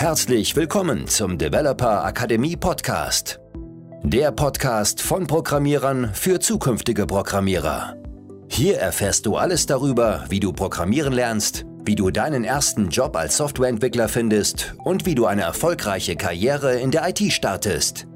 Herzlich willkommen zum Developer Akademie Podcast. Der Podcast von Programmierern für zukünftige Programmierer. Hier erfährst du alles darüber, wie du programmieren lernst, wie du deinen ersten Job als Softwareentwickler findest und wie du eine erfolgreiche Karriere in der IT startest.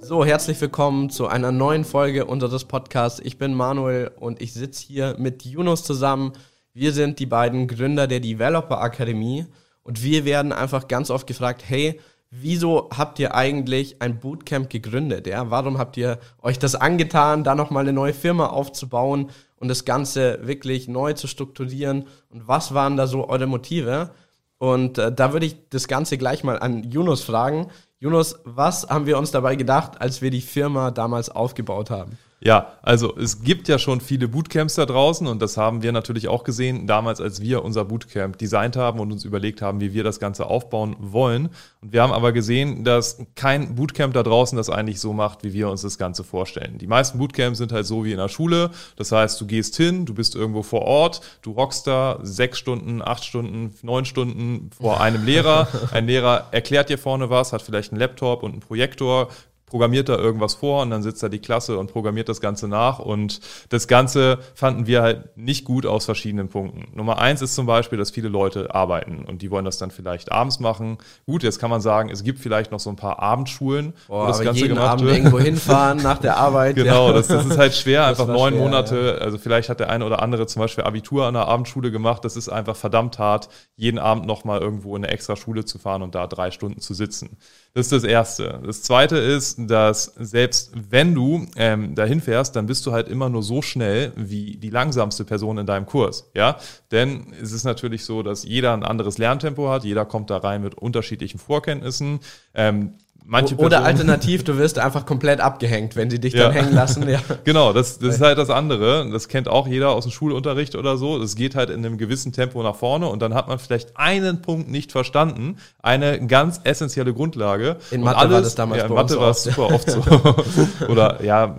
So, herzlich willkommen zu einer neuen Folge unseres Podcasts. Ich bin Manuel und ich sitze hier mit Yunus zusammen. Wir sind die beiden Gründer der Developer Akademie und wir werden einfach ganz oft gefragt, hey, wieso habt ihr eigentlich ein Bootcamp gegründet? Ja? Warum habt ihr euch das angetan, da nochmal eine neue Firma aufzubauen und das Ganze wirklich neu zu strukturieren? Und was waren da so eure Motive? Und äh, da würde ich das Ganze gleich mal an Yunus fragen. Yunus, was haben wir uns dabei gedacht, als wir die Firma damals aufgebaut haben? Ja, also es gibt ja schon viele Bootcamps da draußen und das haben wir natürlich auch gesehen, damals als wir unser Bootcamp designt haben und uns überlegt haben, wie wir das Ganze aufbauen wollen. Und wir haben aber gesehen, dass kein Bootcamp da draußen das eigentlich so macht, wie wir uns das Ganze vorstellen. Die meisten Bootcamps sind halt so wie in der Schule. Das heißt, du gehst hin, du bist irgendwo vor Ort, du rockst da sechs Stunden, acht Stunden, neun Stunden vor einem Lehrer. Ein Lehrer erklärt dir vorne was, hat vielleicht einen Laptop und einen Projektor, programmiert da irgendwas vor und dann sitzt da die Klasse und programmiert das Ganze nach. Und das Ganze fanden wir halt nicht gut aus verschiedenen Punkten. Nummer eins ist zum Beispiel, dass viele Leute arbeiten und die wollen das dann vielleicht abends machen. Gut, jetzt kann man sagen, es gibt vielleicht noch so ein paar Abendschulen, Boah, wo das Ganze jeden gemacht Abend wird. irgendwo hinfahren nach der Arbeit. genau, ja. das, das ist halt schwer, einfach neun schwer, Monate. Ja. Also vielleicht hat der eine oder andere zum Beispiel Abitur an der Abendschule gemacht. Das ist einfach verdammt hart, jeden Abend nochmal irgendwo in eine extra Schule zu fahren und da drei Stunden zu sitzen. Das ist das Erste. Das Zweite ist, dass selbst wenn du ähm, dahin fährst, dann bist du halt immer nur so schnell wie die langsamste Person in deinem Kurs. Ja, denn es ist natürlich so, dass jeder ein anderes Lerntempo hat. Jeder kommt da rein mit unterschiedlichen Vorkenntnissen. Ähm, Manche Oder alternativ, du wirst einfach komplett abgehängt, wenn sie dich ja. dann hängen lassen. Ja. Genau, das, das ist halt das andere. Das kennt auch jeder aus dem Schulunterricht oder so. Es geht halt in einem gewissen Tempo nach vorne und dann hat man vielleicht einen Punkt nicht verstanden. Eine ganz essentielle Grundlage. In Mathe alles, war das damals ja, in Mathe war es super oft so. oder ja,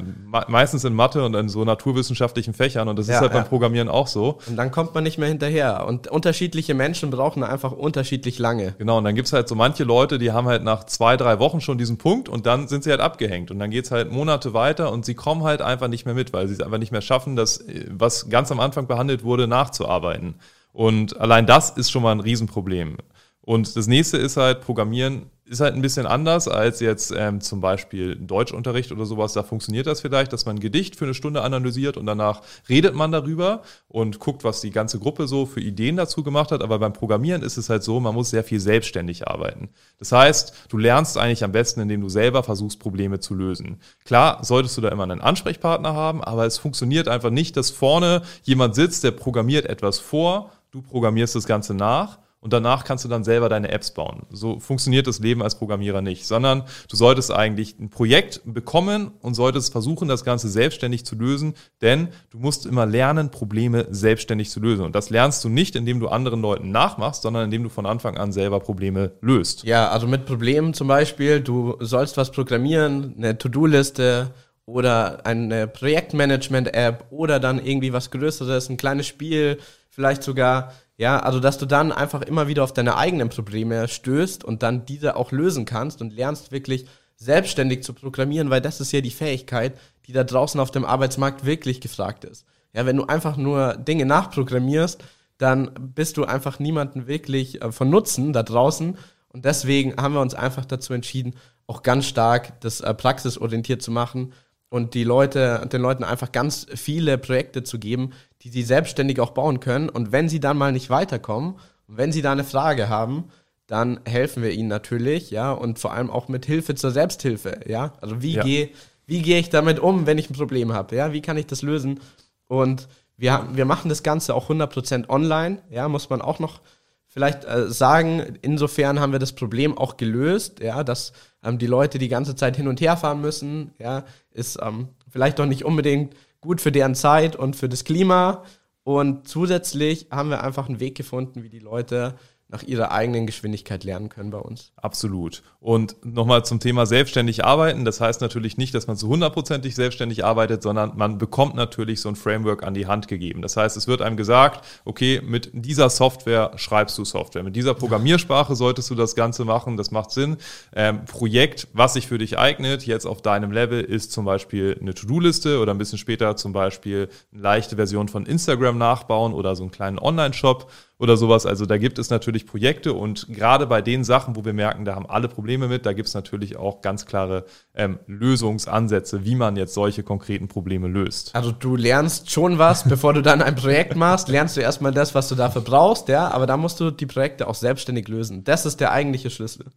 meistens in Mathe und in so naturwissenschaftlichen Fächern und das ja, ist halt beim Programmieren auch so. Und dann kommt man nicht mehr hinterher. Und unterschiedliche Menschen brauchen einfach unterschiedlich lange. Genau, und dann gibt's halt so manche Leute, die haben halt nach zwei, drei Wochen schon diesen Punkt und dann sind sie halt abgehängt. Und dann geht's halt Monate weiter und sie kommen halt einfach nicht mehr mit, weil sie es einfach nicht mehr schaffen, das, was ganz am Anfang behandelt wurde, nachzuarbeiten. Und allein das ist schon mal ein Riesenproblem. Und das nächste ist halt, Programmieren ist halt ein bisschen anders als jetzt ähm, zum Beispiel Deutschunterricht oder sowas. Da funktioniert das vielleicht, dass man ein Gedicht für eine Stunde analysiert und danach redet man darüber und guckt, was die ganze Gruppe so für Ideen dazu gemacht hat. Aber beim Programmieren ist es halt so, man muss sehr viel selbstständig arbeiten. Das heißt, du lernst eigentlich am besten, indem du selber versuchst, Probleme zu lösen. Klar, solltest du da immer einen Ansprechpartner haben, aber es funktioniert einfach nicht, dass vorne jemand sitzt, der programmiert etwas vor, du programmierst das Ganze nach und danach kannst du dann selber deine Apps bauen. So funktioniert das Leben als Programmierer nicht, sondern du solltest eigentlich ein Projekt bekommen und solltest versuchen, das Ganze selbstständig zu lösen, denn du musst immer lernen, Probleme selbstständig zu lösen. Und das lernst du nicht, indem du anderen Leuten nachmachst, sondern indem du von Anfang an selber Probleme löst. Ja, also mit Problemen zum Beispiel, du sollst was programmieren, eine To-Do-Liste, oder eine Projektmanagement-App oder dann irgendwie was Größeres, ein kleines Spiel, vielleicht sogar ja, also dass du dann einfach immer wieder auf deine eigenen Probleme stößt und dann diese auch lösen kannst und lernst wirklich selbstständig zu programmieren, weil das ist ja die Fähigkeit, die da draußen auf dem Arbeitsmarkt wirklich gefragt ist. Ja, wenn du einfach nur Dinge nachprogrammierst, dann bist du einfach niemanden wirklich äh, von Nutzen da draußen. Und deswegen haben wir uns einfach dazu entschieden, auch ganz stark das äh, praxisorientiert zu machen und die Leute, den Leuten einfach ganz viele Projekte zu geben, die sie selbstständig auch bauen können. Und wenn sie dann mal nicht weiterkommen, wenn sie da eine Frage haben, dann helfen wir ihnen natürlich, ja, und vor allem auch mit Hilfe zur Selbsthilfe, ja. Also wie ja. gehe wie gehe ich damit um, wenn ich ein Problem habe, ja? Wie kann ich das lösen? Und wir, wir machen das Ganze auch 100% online, ja, muss man auch noch vielleicht äh, sagen. Insofern haben wir das Problem auch gelöst, ja, dass ähm, die Leute die ganze Zeit hin und her fahren müssen, ja, ist ähm, vielleicht doch nicht unbedingt gut für deren Zeit und für das Klima. Und zusätzlich haben wir einfach einen Weg gefunden, wie die Leute nach ihrer eigenen Geschwindigkeit lernen können bei uns. Absolut. Und nochmal zum Thema selbstständig arbeiten. Das heißt natürlich nicht, dass man zu hundertprozentig selbstständig arbeitet, sondern man bekommt natürlich so ein Framework an die Hand gegeben. Das heißt, es wird einem gesagt, okay, mit dieser Software schreibst du Software. Mit dieser Programmiersprache solltest du das Ganze machen. Das macht Sinn. Ähm, Projekt, was sich für dich eignet, jetzt auf deinem Level, ist zum Beispiel eine To-Do-Liste oder ein bisschen später zum Beispiel eine leichte Version von Instagram nachbauen oder so einen kleinen Online-Shop oder sowas. Also da gibt es natürlich Projekte und gerade bei den Sachen, wo wir merken, da haben alle Probleme mit, da gibt es natürlich auch ganz klare ähm, Lösungsansätze, wie man jetzt solche konkreten Probleme löst. Also du lernst schon was, bevor du dann ein Projekt machst, lernst du erstmal das, was du dafür brauchst, ja, aber da musst du die Projekte auch selbstständig lösen. Das ist der eigentliche Schlüssel.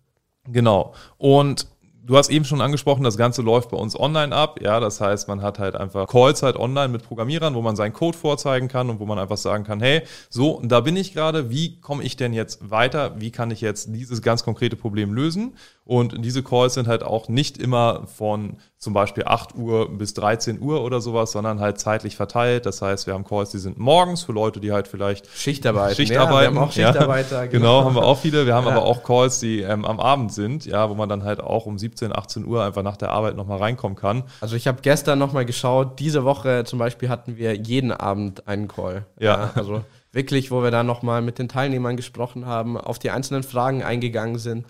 Genau. Und Du hast eben schon angesprochen, das Ganze läuft bei uns online ab. Ja, das heißt, man hat halt einfach Calls halt online mit Programmierern, wo man seinen Code vorzeigen kann und wo man einfach sagen kann, hey, so, da bin ich gerade. Wie komme ich denn jetzt weiter? Wie kann ich jetzt dieses ganz konkrete Problem lösen? Und diese Calls sind halt auch nicht immer von zum Beispiel 8 Uhr bis 13 Uhr oder sowas, sondern halt zeitlich verteilt. Das heißt, wir haben Calls, die sind morgens für Leute, die halt vielleicht Schichtarbeit. Schichtarbeit. Ja, wir haben auch Schichtarbeiter. Ja, genau. genau. haben wir auch viele. Wir haben ja. aber auch Calls, die ähm, am Abend sind, ja, wo man dann halt auch um 17, 18 Uhr einfach nach der Arbeit nochmal reinkommen kann. Also ich habe gestern nochmal geschaut, diese Woche zum Beispiel hatten wir jeden Abend einen Call. Ja. ja also wirklich, wo wir dann nochmal mit den Teilnehmern gesprochen haben, auf die einzelnen Fragen eingegangen sind.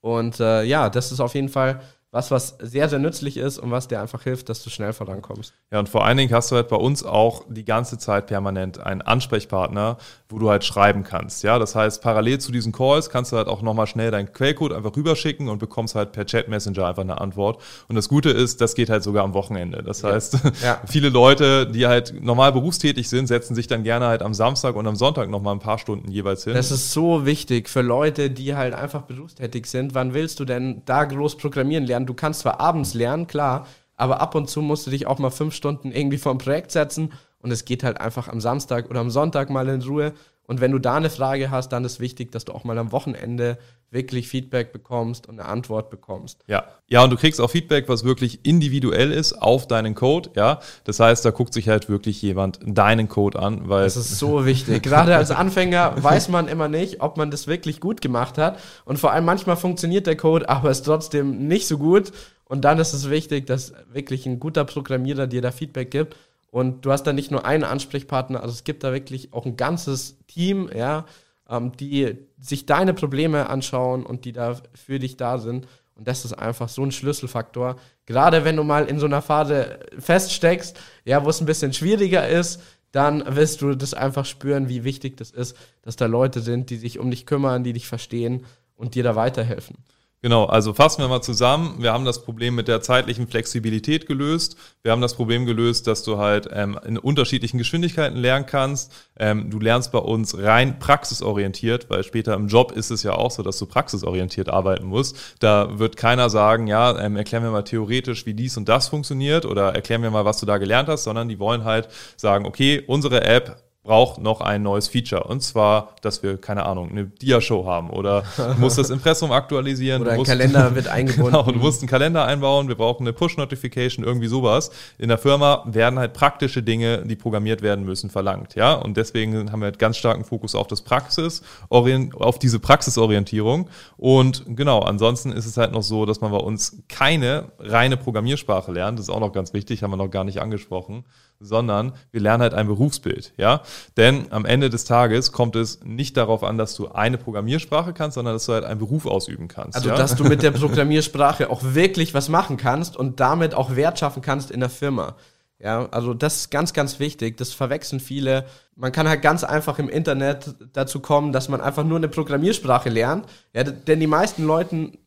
Und äh, ja, das ist auf jeden Fall was, was sehr, sehr nützlich ist und was dir einfach hilft, dass du schnell vorankommst. Ja, und vor allen Dingen hast du halt bei uns auch die ganze Zeit permanent einen Ansprechpartner, wo du halt schreiben kannst. Ja, das heißt, parallel zu diesen Calls kannst du halt auch nochmal schnell deinen Quellcode einfach rüberschicken und bekommst halt per Chat Messenger einfach eine Antwort. Und das Gute ist, das geht halt sogar am Wochenende. Das heißt, ja. viele Leute, die halt normal berufstätig sind, setzen sich dann gerne halt am Samstag und am Sonntag nochmal ein paar Stunden jeweils hin. Das ist so wichtig für Leute, die halt einfach berufstätig sind. Wann willst du denn da groß programmieren lernen? Du kannst zwar abends lernen, klar, aber ab und zu musst du dich auch mal fünf Stunden irgendwie ein Projekt setzen und es geht halt einfach am Samstag oder am Sonntag mal in Ruhe. Und wenn du da eine Frage hast, dann ist wichtig, dass du auch mal am Wochenende wirklich Feedback bekommst und eine Antwort bekommst. Ja, ja, und du kriegst auch Feedback, was wirklich individuell ist auf deinen Code. Ja, das heißt, da guckt sich halt wirklich jemand deinen Code an, weil das ist so wichtig. Gerade als Anfänger weiß man immer nicht, ob man das wirklich gut gemacht hat. Und vor allem manchmal funktioniert der Code, aber ist trotzdem nicht so gut. Und dann ist es wichtig, dass wirklich ein guter Programmierer dir da Feedback gibt. Und du hast da nicht nur einen Ansprechpartner, also es gibt da wirklich auch ein ganzes Team, ja, ähm, die sich deine Probleme anschauen und die da für dich da sind. Und das ist einfach so ein Schlüsselfaktor. Gerade wenn du mal in so einer Phase feststeckst, ja, wo es ein bisschen schwieriger ist, dann wirst du das einfach spüren, wie wichtig das ist, dass da Leute sind, die sich um dich kümmern, die dich verstehen und dir da weiterhelfen. Genau, also fassen wir mal zusammen. Wir haben das Problem mit der zeitlichen Flexibilität gelöst. Wir haben das Problem gelöst, dass du halt ähm, in unterschiedlichen Geschwindigkeiten lernen kannst. Ähm, du lernst bei uns rein praxisorientiert, weil später im Job ist es ja auch so, dass du praxisorientiert arbeiten musst. Da wird keiner sagen, ja, ähm, erklär mir mal theoretisch, wie dies und das funktioniert oder erklär mir mal, was du da gelernt hast, sondern die wollen halt sagen, okay, unsere App braucht noch ein neues Feature. Und zwar, dass wir, keine Ahnung, eine Dia-Show haben oder du musst das Impressum aktualisieren. Oder ein musst, Kalender wird eingebunden. Genau, du musst einen Kalender einbauen, wir brauchen eine Push-Notification, irgendwie sowas. In der Firma werden halt praktische Dinge, die programmiert werden müssen, verlangt. Ja, und deswegen haben wir halt ganz starken Fokus auf das Praxis, auf diese Praxisorientierung. Und genau, ansonsten ist es halt noch so, dass man bei uns keine reine Programmiersprache lernt. Das ist auch noch ganz wichtig, haben wir noch gar nicht angesprochen sondern wir lernen halt ein Berufsbild, ja. Denn am Ende des Tages kommt es nicht darauf an, dass du eine Programmiersprache kannst, sondern dass du halt einen Beruf ausüben kannst. Also, ja? dass du mit der Programmiersprache auch wirklich was machen kannst und damit auch Wert schaffen kannst in der Firma. Ja, also das ist ganz, ganz wichtig. Das verwechseln viele. Man kann halt ganz einfach im Internet dazu kommen, dass man einfach nur eine Programmiersprache lernt. Ja, denn die meisten Leuten,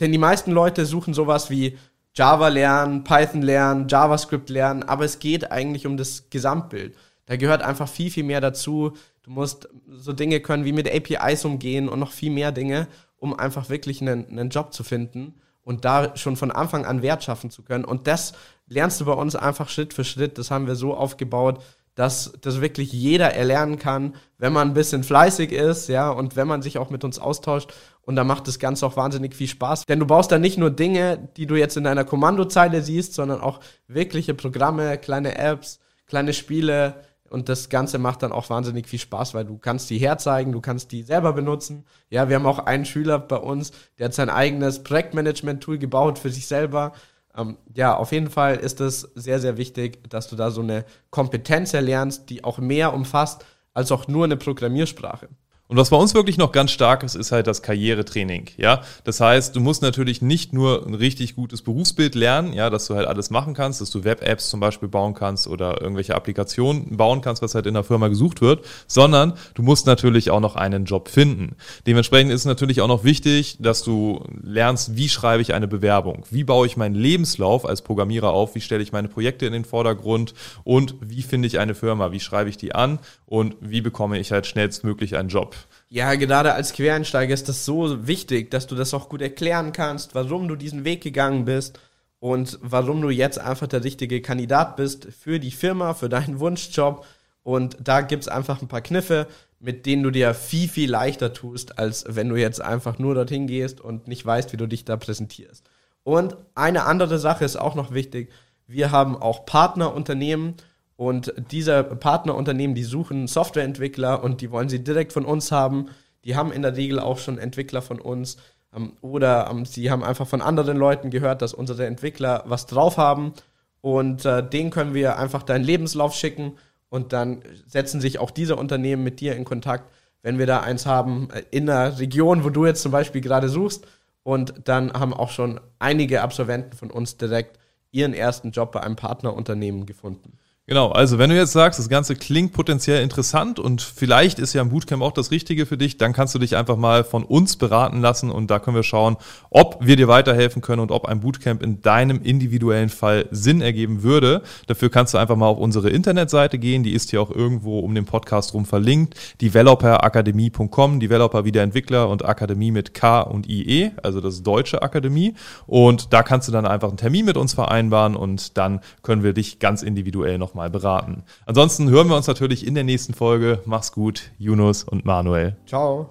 denn die meisten Leute suchen sowas wie Java lernen, Python lernen, JavaScript lernen, aber es geht eigentlich um das Gesamtbild. Da gehört einfach viel, viel mehr dazu. Du musst so Dinge können wie mit APIs umgehen und noch viel mehr Dinge, um einfach wirklich einen, einen Job zu finden und da schon von Anfang an Wert schaffen zu können. Und das lernst du bei uns einfach Schritt für Schritt. Das haben wir so aufgebaut, dass das wirklich jeder erlernen kann, wenn man ein bisschen fleißig ist, ja, und wenn man sich auch mit uns austauscht. Und da macht das Ganze auch wahnsinnig viel Spaß. Denn du baust dann nicht nur Dinge, die du jetzt in deiner Kommandozeile siehst, sondern auch wirkliche Programme, kleine Apps, kleine Spiele und das Ganze macht dann auch wahnsinnig viel Spaß, weil du kannst die herzeigen, du kannst die selber benutzen. Ja, wir haben auch einen Schüler bei uns, der hat sein eigenes Projektmanagement-Tool gebaut für sich selber. Ähm, ja, auf jeden Fall ist es sehr, sehr wichtig, dass du da so eine Kompetenz erlernst, die auch mehr umfasst als auch nur eine Programmiersprache. Und was bei uns wirklich noch ganz stark ist, ist halt das Karrieretraining. Ja, das heißt, du musst natürlich nicht nur ein richtig gutes Berufsbild lernen, ja, dass du halt alles machen kannst, dass du Web-Apps zum Beispiel bauen kannst oder irgendwelche Applikationen bauen kannst, was halt in der Firma gesucht wird, sondern du musst natürlich auch noch einen Job finden. Dementsprechend ist es natürlich auch noch wichtig, dass du lernst, wie schreibe ich eine Bewerbung, wie baue ich meinen Lebenslauf als Programmierer auf, wie stelle ich meine Projekte in den Vordergrund und wie finde ich eine Firma, wie schreibe ich die an und wie bekomme ich halt schnellstmöglich einen Job. Ja, gerade als Quereinsteiger ist das so wichtig, dass du das auch gut erklären kannst, warum du diesen Weg gegangen bist und warum du jetzt einfach der richtige Kandidat bist für die Firma, für deinen Wunschjob. Und da gibt es einfach ein paar Kniffe, mit denen du dir viel, viel leichter tust, als wenn du jetzt einfach nur dorthin gehst und nicht weißt, wie du dich da präsentierst. Und eine andere Sache ist auch noch wichtig. Wir haben auch Partnerunternehmen, und diese Partnerunternehmen, die suchen Softwareentwickler und die wollen sie direkt von uns haben. Die haben in der Regel auch schon Entwickler von uns. Ähm, oder ähm, sie haben einfach von anderen Leuten gehört, dass unsere Entwickler was drauf haben. Und äh, denen können wir einfach deinen Lebenslauf schicken. Und dann setzen sich auch diese Unternehmen mit dir in Kontakt, wenn wir da eins haben äh, in der Region, wo du jetzt zum Beispiel gerade suchst. Und dann haben auch schon einige Absolventen von uns direkt ihren ersten Job bei einem Partnerunternehmen gefunden. Genau, also wenn du jetzt sagst, das Ganze klingt potenziell interessant und vielleicht ist ja ein Bootcamp auch das Richtige für dich, dann kannst du dich einfach mal von uns beraten lassen und da können wir schauen, ob wir dir weiterhelfen können und ob ein Bootcamp in deinem individuellen Fall Sinn ergeben würde. Dafür kannst du einfach mal auf unsere Internetseite gehen, die ist hier auch irgendwo um den Podcast rum verlinkt, developerakademie.com, Developer wie der Entwickler und Akademie mit K und IE, also das deutsche Akademie und da kannst du dann einfach einen Termin mit uns vereinbaren und dann können wir dich ganz individuell nochmal mal beraten. Ansonsten hören wir uns natürlich in der nächsten Folge. Mach's gut, Yunus und Manuel. Ciao.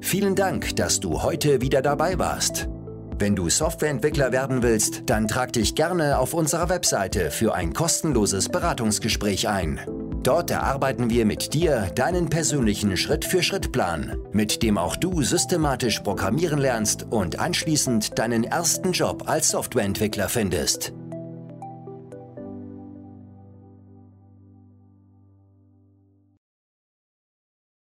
Vielen Dank, dass du heute wieder dabei warst. Wenn du Softwareentwickler werden willst, dann trag dich gerne auf unserer Webseite für ein kostenloses Beratungsgespräch ein. Dort erarbeiten wir mit dir deinen persönlichen Schritt-für-Schritt-Plan, mit dem auch du systematisch programmieren lernst und anschließend deinen ersten Job als Softwareentwickler findest.